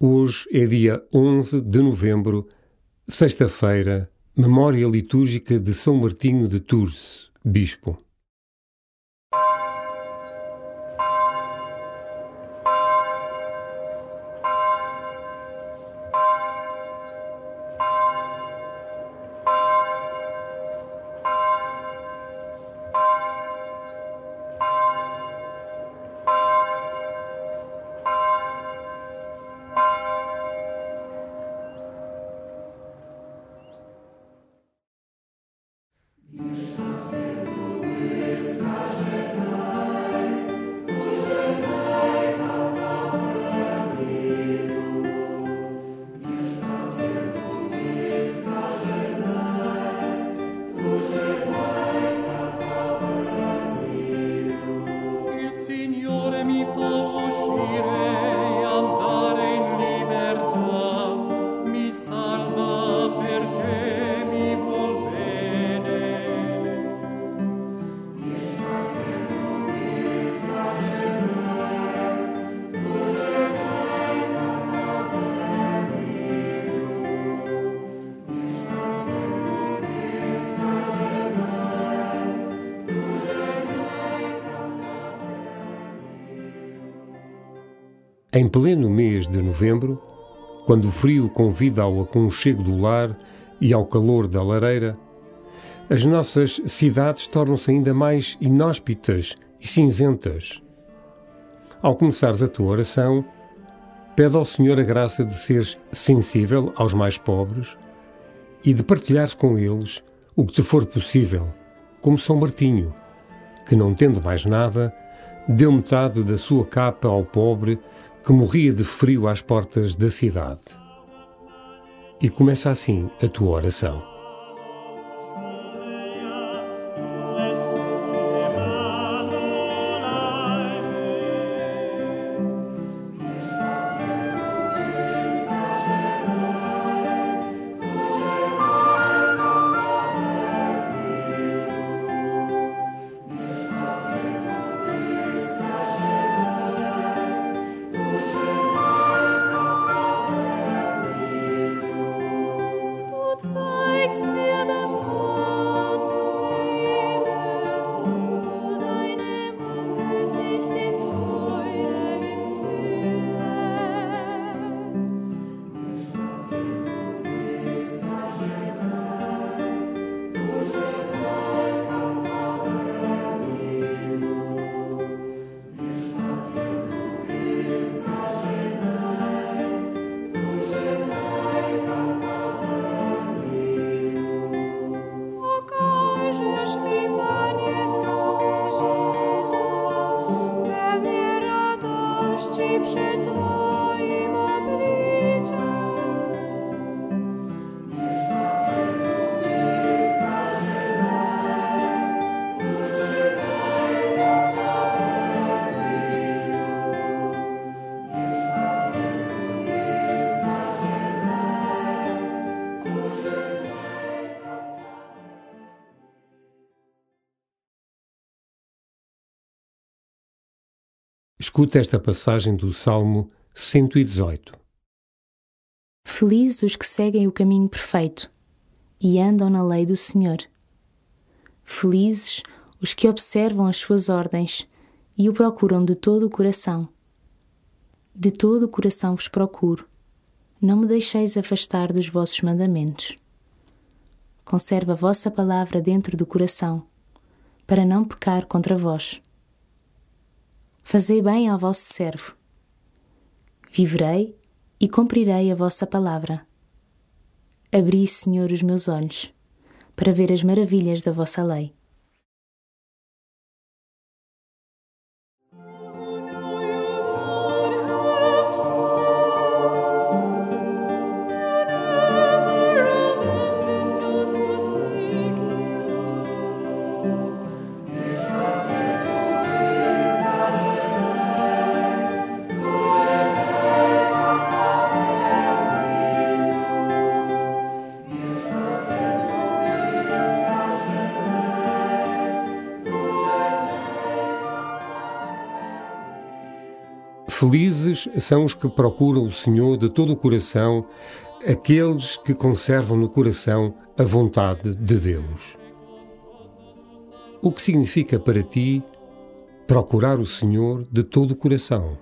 Hoje é dia 11 de novembro, sexta-feira, memória litúrgica de São Martinho de Tours, bispo. Em pleno mês de novembro, quando o frio convida ao aconchego do lar e ao calor da lareira, as nossas cidades tornam-se ainda mais inóspitas e cinzentas. Ao começares a tua oração, pede ao Senhor a graça de seres sensível aos mais pobres e de partilhares com eles o que te for possível, como São Martinho, que, não tendo mais nada, deu metade da sua capa ao pobre que morria de frio às portas da cidade. E começa assim a tua oração. Escuta esta passagem do Salmo 118. Felizes os que seguem o caminho perfeito e andam na lei do Senhor. Felizes os que observam as suas ordens e o procuram de todo o coração. De todo o coração vos procuro. Não me deixeis afastar dos vossos mandamentos. Conserva a vossa palavra dentro do coração, para não pecar contra vós. Fazei bem ao vosso servo. Viverei e cumprirei a vossa palavra. Abri, Senhor, os meus olhos, para ver as maravilhas da vossa lei. Felizes são os que procuram o Senhor de todo o coração, aqueles que conservam no coração a vontade de Deus. O que significa para ti procurar o Senhor de todo o coração?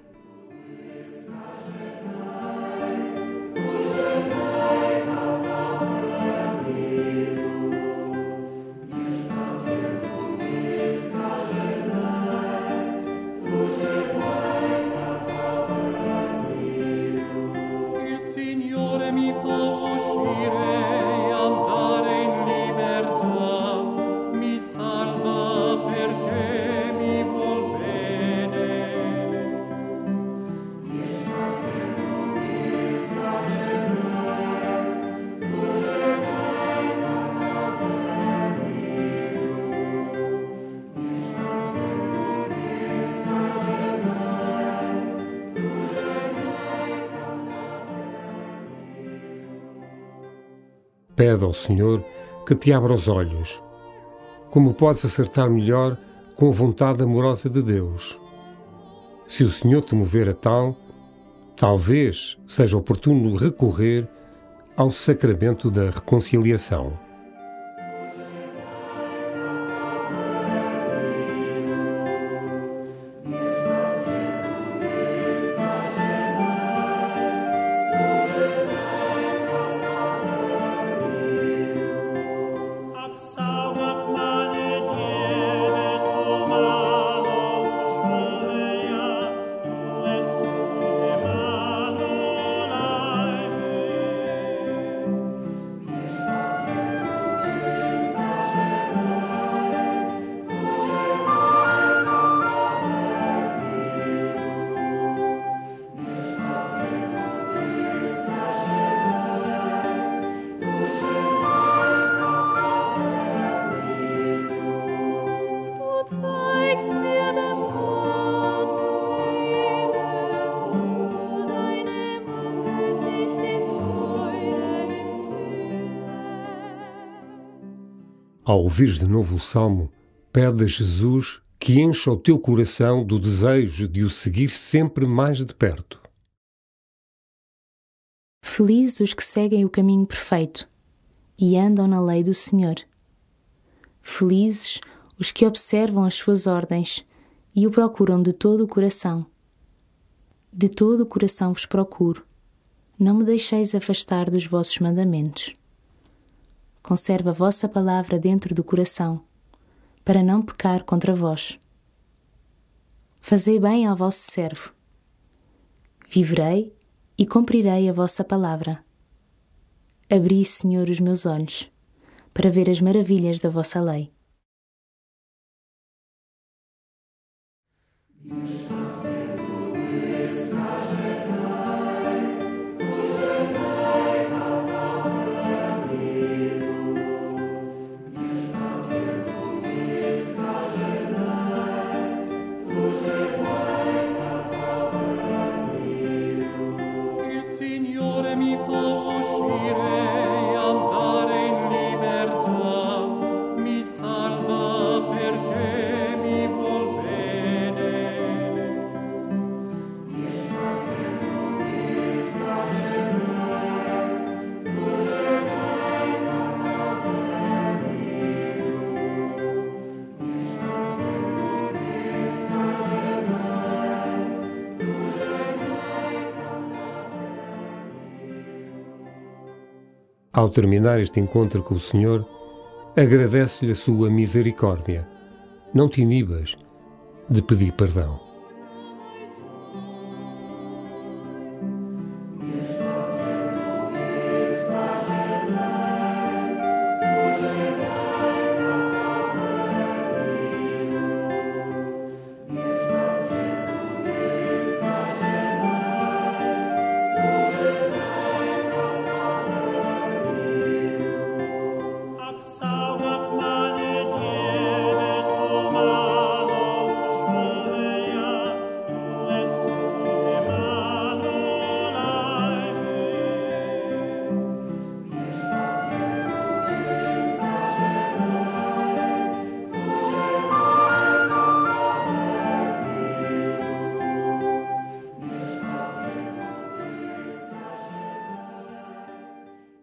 Pede ao Senhor que te abra os olhos. Como podes acertar melhor com a vontade amorosa de Deus? Se o Senhor te mover a tal, talvez seja oportuno recorrer ao sacramento da reconciliação. Ao ouvires de novo o salmo, pede a Jesus que encha o teu coração do desejo de o seguir sempre mais de perto. Felizes os que seguem o caminho perfeito e andam na lei do Senhor. Felizes os que observam as suas ordens e o procuram de todo o coração. De todo o coração vos procuro. Não me deixeis afastar dos vossos mandamentos conserva a vossa palavra dentro do coração, para não pecar contra vós. Fazei bem ao vosso servo. Viverei e cumprirei a vossa palavra. Abri, Senhor, os meus olhos, para ver as maravilhas da vossa lei. Ao terminar este encontro com o Senhor, agradece-lhe a sua misericórdia. Não te inibas de pedir perdão.